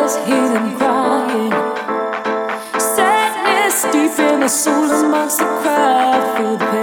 just crying. Sadness deep in the soul amongst the crowd. The pain.